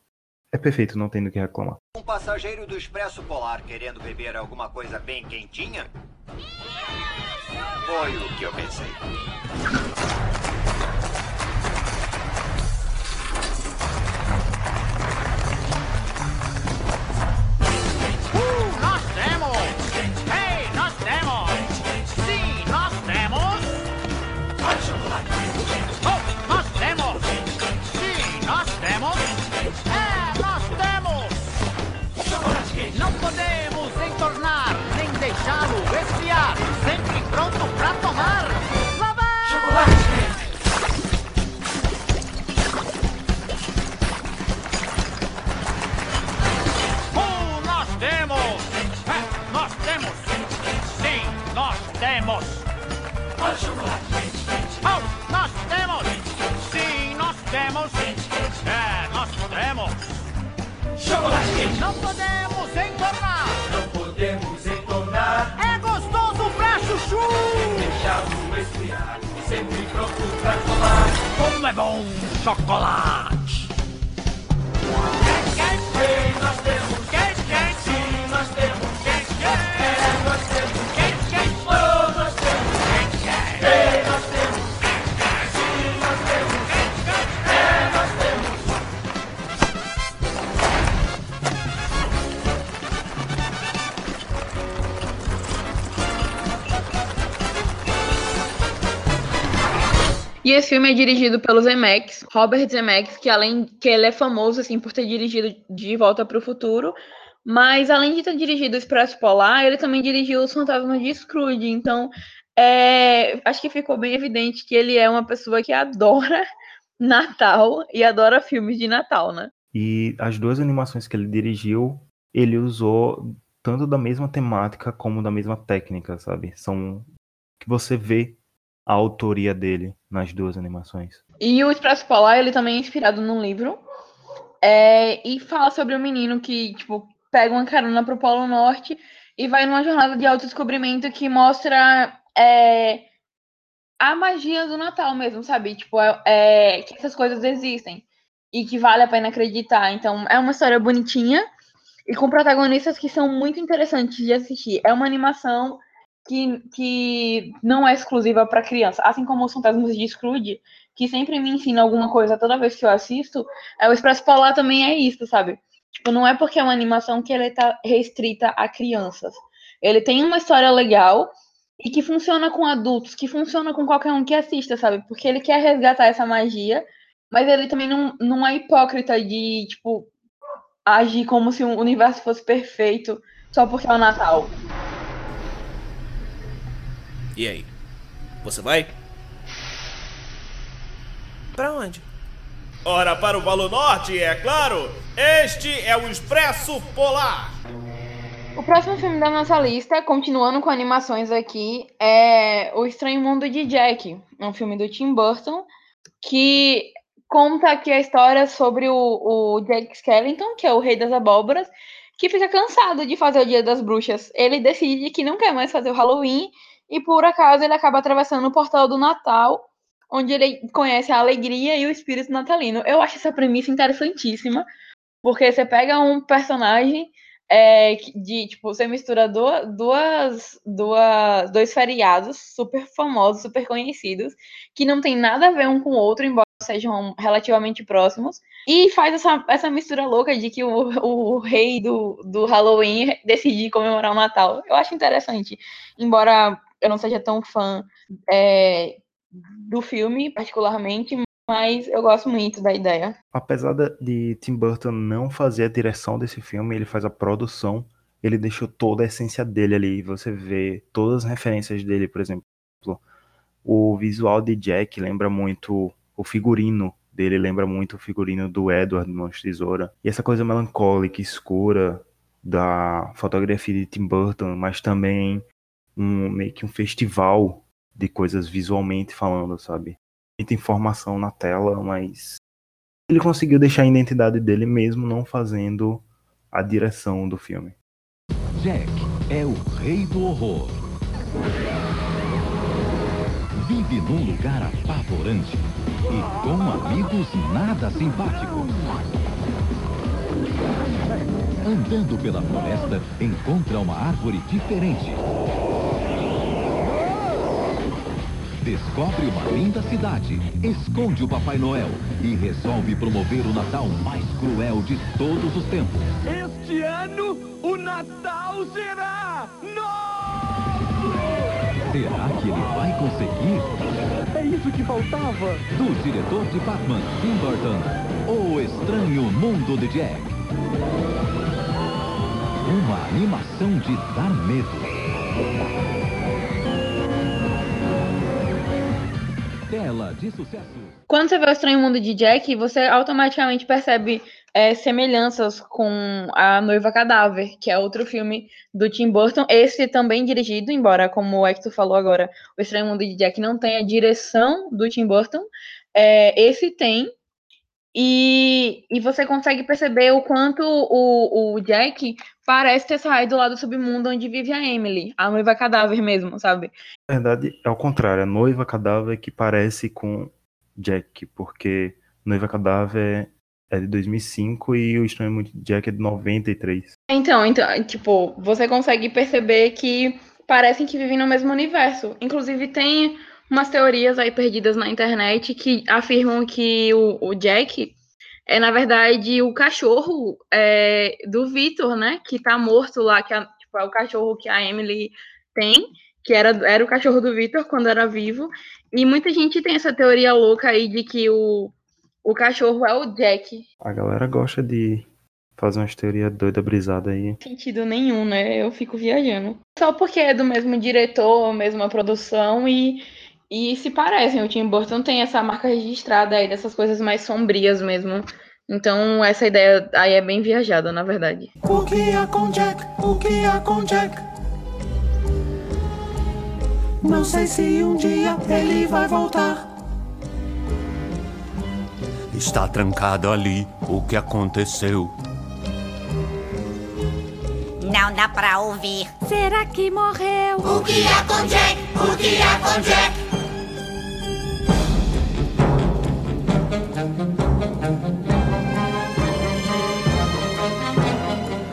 é perfeito, não tem do que reclamar. Um passageiro do Expresso Polar querendo beber alguma coisa bem quentinha? Foi o que eu pensei. Temos! Oh, nós temos! Sim, nós temos! É, nós temos! Não podemos entornar! Não podemos entornar! É gostoso pra chuchu! Deixá-lo esfriar, sempre pronto pra tomar! Como é bom chocolate! Esse filme é dirigido pelo Zemeckis, Robert Zemeckis, que além que ele é famoso assim por ter dirigido De Volta para o Futuro, mas além de ter dirigido o Expresso Polar, ele também dirigiu Os Fantasmas de Scrooge. Então, é, acho que ficou bem evidente que ele é uma pessoa que adora Natal e adora filmes de Natal, né? E as duas animações que ele dirigiu, ele usou tanto da mesma temática como da mesma técnica, sabe? São que você vê a autoria dele nas duas animações. E o Expresso Polar, ele também é inspirado num livro. é, e fala sobre um menino que, tipo, pega uma carona pro Polo Norte e vai numa jornada de autodescobrimento que mostra é, a magia do Natal mesmo, sabe? Tipo, é, é, que essas coisas existem e que vale a pena acreditar. Então, é uma história bonitinha e com protagonistas que são muito interessantes de assistir. É uma animação que, que não é exclusiva para criança, assim como os Fantasmas de Scrooge, que sempre me ensina alguma coisa toda vez que eu assisto. É, o Expresso Polar também é isso, sabe? Tipo, não é porque é uma animação que ele tá restrita a crianças. Ele tem uma história legal e que funciona com adultos, que funciona com qualquer um que assista, sabe? Porque ele quer resgatar essa magia, mas ele também não, não é hipócrita de, tipo, agir como se o universo fosse perfeito só porque é o Natal. E aí? Você vai? Pra onde? Ora, para o Polo Norte, é claro! Este é o Expresso Polar! O próximo filme da nossa lista, continuando com animações aqui, é O Estranho Mundo de Jack, um filme do Tim Burton, que conta aqui a história sobre o, o Jack Skellington, que é o rei das abóboras, que fica cansado de fazer o Dia das Bruxas. Ele decide que não quer mais fazer o Halloween e, por acaso, ele acaba atravessando o portal do Natal, onde ele conhece a alegria e o espírito natalino. Eu acho essa premissa interessantíssima, porque você pega um personagem é, de, tipo, você mistura duas, duas, duas, dois feriados super famosos, super conhecidos, que não tem nada a ver um com o outro, embora sejam relativamente próximos, e faz essa, essa mistura louca de que o, o rei do, do Halloween decide comemorar o Natal. Eu acho interessante, embora eu não seja tão fã é, do filme, particularmente, mas eu gosto muito da ideia. Apesar de Tim Burton não fazer a direção desse filme, ele faz a produção, ele deixou toda a essência dele ali. Você vê todas as referências dele, por exemplo, o visual de Jack lembra muito o figurino dele, lembra muito o figurino do Edward Mãos de Tesoura. E essa coisa melancólica, escura da fotografia de Tim Burton, mas também um meio que um festival de coisas visualmente falando, sabe? Muita informação na tela, mas ele conseguiu deixar a identidade dele mesmo não fazendo a direção do filme. Jack é o rei do horror. Vive num lugar apavorante e com amigos nada simpáticos. Andando pela floresta, encontra uma árvore diferente. Descobre uma linda cidade, esconde o Papai Noel e resolve promover o Natal mais cruel de todos os tempos. Este ano, o Natal será Será que ele vai conseguir? É isso que faltava. Do diretor de Batman, Tim Burton, O Estranho Mundo de Jack. Uma animação de dar medo. Tela de sucesso. Quando você vê o Estranho Mundo de Jack, você automaticamente percebe é, semelhanças com A Noiva Cadáver, que é outro filme do Tim Burton. Esse também dirigido, embora, como o Hector falou agora, o Estranho Mundo de Jack não tem a direção do Tim Burton. é, esse tem. E, e você consegue perceber o quanto o, o Jack parece ter saído lá do submundo onde vive a Emily, a noiva cadáver mesmo, sabe? Na verdade, é o contrário. A noiva cadáver que parece com Jack, porque Noiva Cadáver é de 2005 e o Estranho de Jack é de 93. Então, então, tipo, você consegue perceber que parecem que vivem no mesmo universo. Inclusive, tem umas teorias aí perdidas na internet que afirmam que o, o Jack é, na verdade, o cachorro é, do Victor, né? Que tá morto lá, que é, tipo, é o cachorro que a Emily tem. que era, era o cachorro do Victor quando era vivo. E muita gente tem essa teoria louca aí de que o, o cachorro é o Jack. A galera gosta de fazer umas teorias doida brisada aí. Sentido nenhum, né? Eu fico viajando. Só porque é do mesmo diretor, mesma produção e, e se parecem. O Tim Burton tem essa marca registrada aí dessas coisas mais sombrias mesmo. Então essa ideia aí é bem viajada, na verdade. O que há com Jack? O que há com Jack? Não sei se um dia ele vai voltar. Está trancado ali. O que aconteceu? Não dá pra ouvir. Será que morreu? O que há com Jack? O que há com Jack?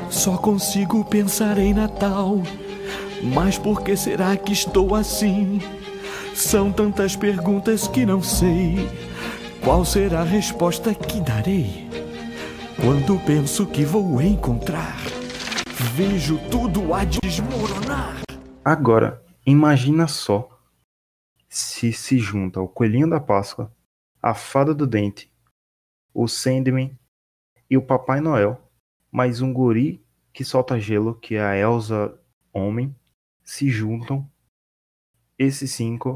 Só consigo pensar em Natal. Mas por que será que estou assim? São tantas perguntas que não sei. Qual será a resposta que darei? Quando penso que vou encontrar, vejo tudo a desmoronar. Agora, imagina só se se junta o Coelhinho da Páscoa, a Fada do Dente, o Sandman e o Papai Noel, mais um guri que solta gelo, que é a Elsa Homem, se juntam, esses cinco,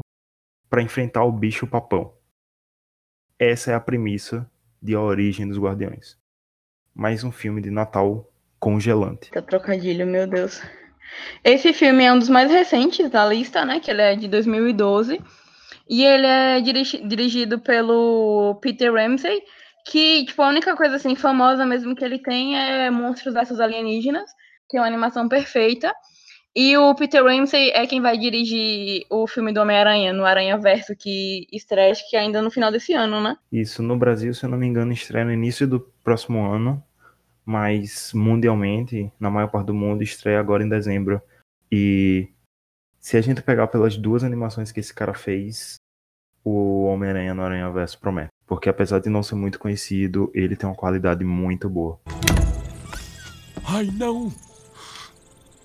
para enfrentar o bicho papão. Essa é a premissa de A Origem dos Guardiões. Mais um filme de Natal congelante. Tá trocadilho, meu Deus. Esse filme é um dos mais recentes da lista, né? Que ele é de 2012. E ele é dirigi- dirigido pelo Peter Ramsey, que, tipo, a única coisa, assim, famosa mesmo que ele tem é Monstros vs Alienígenas, que é uma animação perfeita. E o Peter Ramsey é quem vai dirigir o filme do Homem-Aranha, no Aranha Verso, que estreia, que ainda no final desse ano, né? Isso no Brasil, se eu não me engano, estreia no início do próximo ano, mas mundialmente, na maior parte do mundo, estreia agora em dezembro. E se a gente pegar pelas duas animações que esse cara fez, o Homem-Aranha no Aranha Verso promete. Porque apesar de não ser muito conhecido, ele tem uma qualidade muito boa. Ai, não!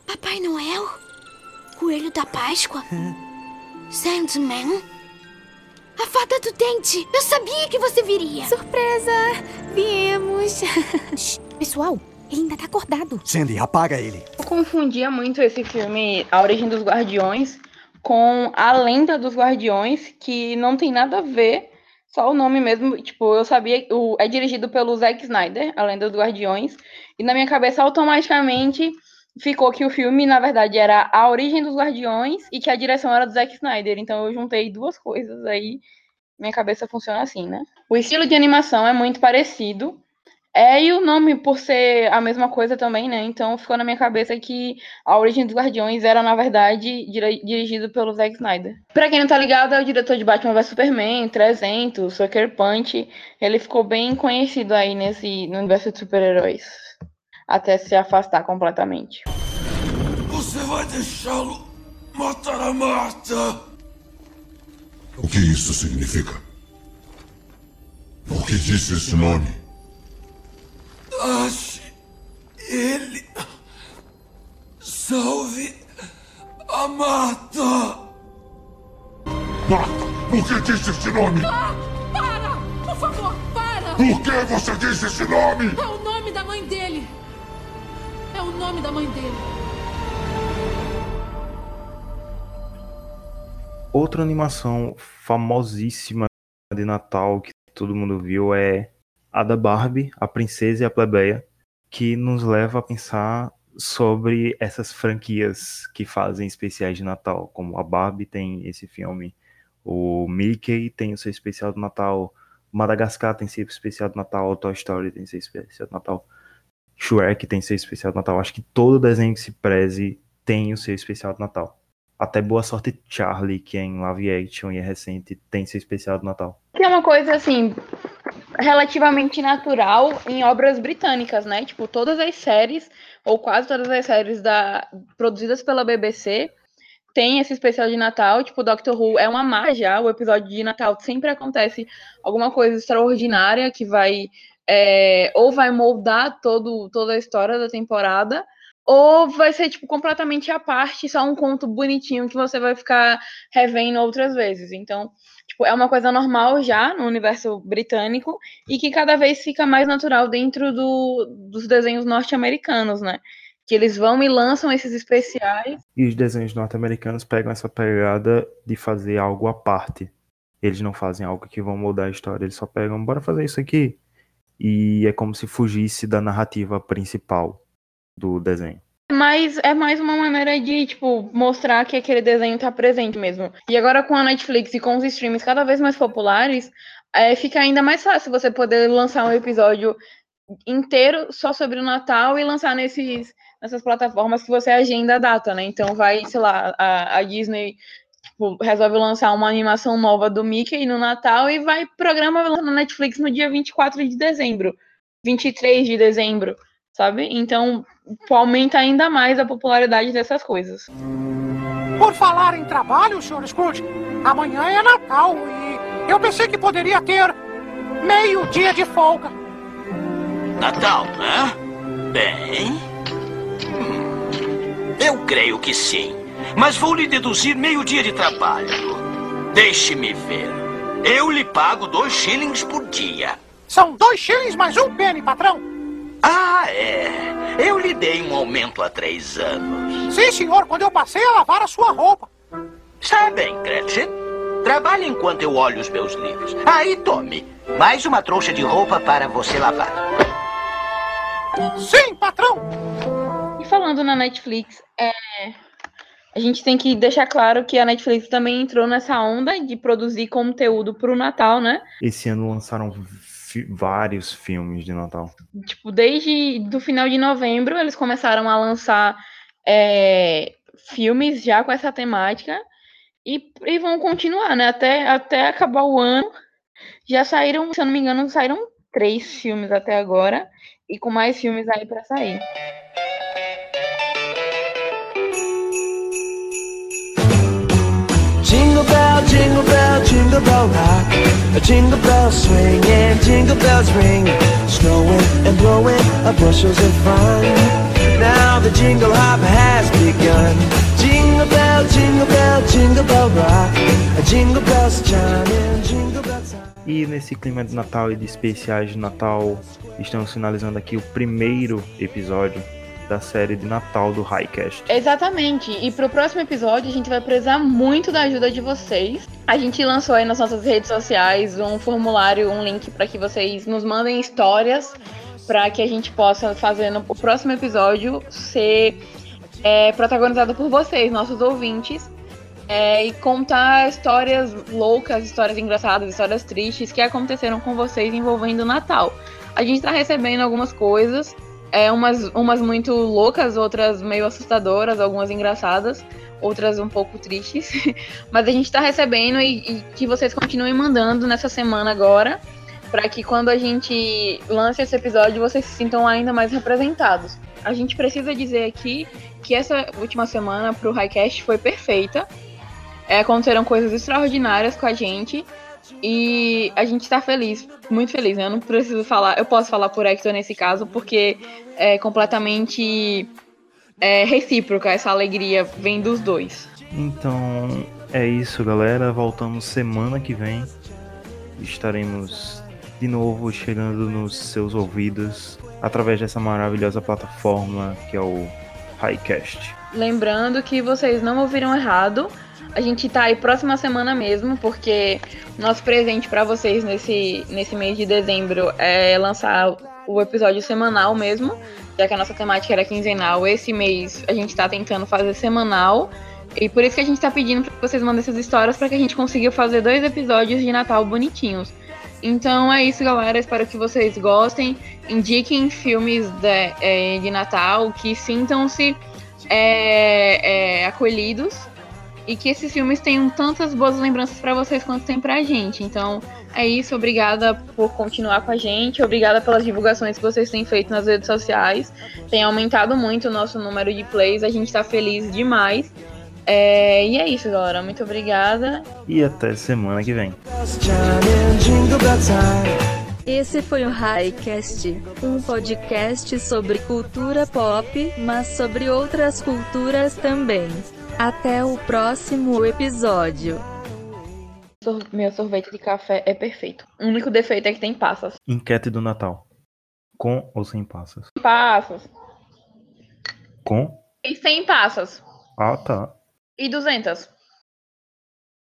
Papai Noel? Coelho da Páscoa? Sandman? A fada do dente! Eu sabia que você viria! Surpresa! Viemos! Shh, pessoal, ele ainda tá acordado. Sandy, apaga ele. Eu confundia muito esse filme A Origem dos Guardiões com A Lenda dos Guardiões, que não tem nada a ver, só o nome mesmo. Tipo, eu sabia. O, é dirigido pelo Zack Snyder, A Lenda dos Guardiões, e na minha cabeça automaticamente ficou que o filme, na verdade, era A Origem dos Guardiões e que a direção era do Zack Snyder. Então eu juntei duas coisas aí. Minha cabeça funciona assim, né? O estilo de animação é muito parecido. É, e o nome, por ser a mesma coisa também, né? Então ficou na minha cabeça que A Origem dos Guardiões era, na verdade, dirigido pelo Zack Snyder. Pra quem não tá ligado, é o diretor de Batman vs Superman, 300, Sucker Punch. Ele ficou bem conhecido aí nesse no universo de super-heróis. Até se afastar completamente. Você vai deixá-lo matar a Marta? O que isso significa? Por que disse esse nome? Ache ele. Salve a Marta. Por que disse esse nome? Para! Por favor, para! Por que você disse esse nome? É o nome da mãe dele! É o nome da mãe dele. Outra animação famosíssima de Natal que todo mundo viu é a da Barbie, a Princesa e a Plebeia, que nos leva a pensar sobre essas franquias que fazem especiais de Natal, como a Barbie tem esse filme, o Mickey tem o seu especial do Natal, Madagascar tem seu especial do Natal, Toy Story tem seu especial do Natal, Shrek tem seu especial do Natal. Acho que todo desenho que se preze tem o seu especial do Natal. Até Boa Sorte Charlie, que é em live action e é recente, tem seu especial do Natal. Que é uma coisa assim relativamente natural em obras britânicas, né? Tipo, todas as séries ou quase todas as séries da produzidas pela BBC tem esse especial de Natal, tipo Doctor Who é uma já, o episódio de Natal sempre acontece alguma coisa extraordinária que vai é, ou vai moldar todo, toda a história da temporada, ou vai ser, tipo, completamente à parte, só um conto bonitinho que você vai ficar revendo outras vezes. Então, tipo, é uma coisa normal já no universo britânico e que cada vez fica mais natural dentro do, dos desenhos norte-americanos, né? Que eles vão e lançam esses especiais. E os desenhos norte-americanos pegam essa pegada de fazer algo à parte. Eles não fazem algo que vão mudar a história, eles só pegam, bora fazer isso aqui. E é como se fugisse da narrativa principal do desenho. Mas é mais uma maneira de, tipo, mostrar que aquele desenho tá presente mesmo. E agora com a Netflix e com os streams cada vez mais populares, é, fica ainda mais fácil você poder lançar um episódio inteiro só sobre o Natal e lançar nesses, nessas plataformas que você agenda a data, né? Então vai, sei lá, a, a Disney tipo, resolve lançar uma animação nova do Mickey no Natal e vai programa na Netflix no dia 24 de dezembro, 23 de dezembro, sabe? Então aumenta ainda mais a popularidade dessas coisas. Por falar em trabalho, Sr. Scrooge, amanhã é Natal e eu pensei que poderia ter meio dia de folga. Natal, né? Bem. hum, Eu creio que sim. Mas vou lhe deduzir meio dia de trabalho. Deixe-me ver. Eu lhe pago dois shillings por dia. São dois shillings mais um penny, patrão. Ah, é. Eu lhe dei um aumento há três anos. Sim, senhor, quando eu passei a lavar a sua roupa. Está bem, Gretchen. Trabalhe enquanto eu olho os meus livros. Aí, tome. Mais uma trouxa de roupa para você lavar. Sim, patrão. E falando na Netflix, é, a gente tem que deixar claro que a Netflix também entrou nessa onda de produzir conteúdo pro Natal, né? Esse ano lançaram fi- vários filmes de Natal. Tipo, desde do final de novembro eles começaram a lançar é, filmes já com essa temática e, e vão continuar, né? Até, até acabar o ano. Já saíram, se eu não me engano, saíram três filmes até agora e com mais filmes aí pra sair. Jingle bell, jingle bell, jingle bell rock. A jingle bell swing and jingle bells ring. Snowing and blowing a bushels of fun. Now the jingle hop has begun. Jingle bell, jingle bell, jingle bell rock. A jingle bells chime jingle bell time. E nesse clima de Natal e de especiais de Natal, estamos finalizando aqui o primeiro episódio da série de Natal do Highcast. Exatamente. E pro próximo episódio a gente vai precisar muito da ajuda de vocês. A gente lançou aí nas nossas redes sociais um formulário, um link para que vocês nos mandem histórias para que a gente possa fazer no próximo episódio ser é, protagonizado por vocês, nossos ouvintes. é, e contar histórias loucas, histórias engraçadas, histórias tristes que aconteceram com vocês envolvendo o Natal. A gente tá recebendo algumas coisas, é, umas, umas muito loucas, outras meio assustadoras, algumas engraçadas, outras um pouco tristes. Mas a gente tá recebendo e, e que vocês continuem mandando nessa semana agora, para que quando a gente lance esse episódio vocês se sintam ainda mais representados. A gente precisa dizer aqui que essa última semana pro Highcast foi perfeita. É, aconteceram coisas extraordinárias com a gente. E a gente tá feliz, muito feliz, né? Eu não preciso falar, eu posso falar por Hector nesse caso, porque é completamente é, recíproca essa alegria vem dos dois. Então é isso, galera. Voltamos semana que vem. Estaremos de novo chegando nos seus ouvidos através dessa maravilhosa plataforma que é o Highcast. Lembrando que vocês não ouviram errado. A gente tá aí próxima semana mesmo, porque nosso presente para vocês nesse, nesse mês de dezembro é lançar o episódio semanal mesmo, já que a nossa temática era quinzenal. Esse mês a gente tá tentando fazer semanal. E por isso que a gente tá pedindo para vocês mandem essas histórias para que a gente consiga fazer dois episódios de Natal bonitinhos. Então é isso, galera. Espero que vocês gostem. Indiquem filmes de, é, de Natal que sintam-se é, é, acolhidos e que esses filmes tenham tantas boas lembranças para vocês quanto tem pra gente. Então é isso. Obrigada por continuar com a gente. Obrigada pelas divulgações que vocês têm feito nas redes sociais. Tem aumentado muito o nosso número de plays. A gente tá feliz demais. É, e é isso, galera. Muito obrigada. E até semana que vem. Esse foi o Highcast, um podcast sobre cultura pop, mas sobre outras culturas também. Até o próximo episódio. Sor- Meu sorvete de café é perfeito. O único defeito é que tem passas. Enquete do Natal. Com ou sem passas? Passas. Com? E 100 passas. Ah, tá. E 200.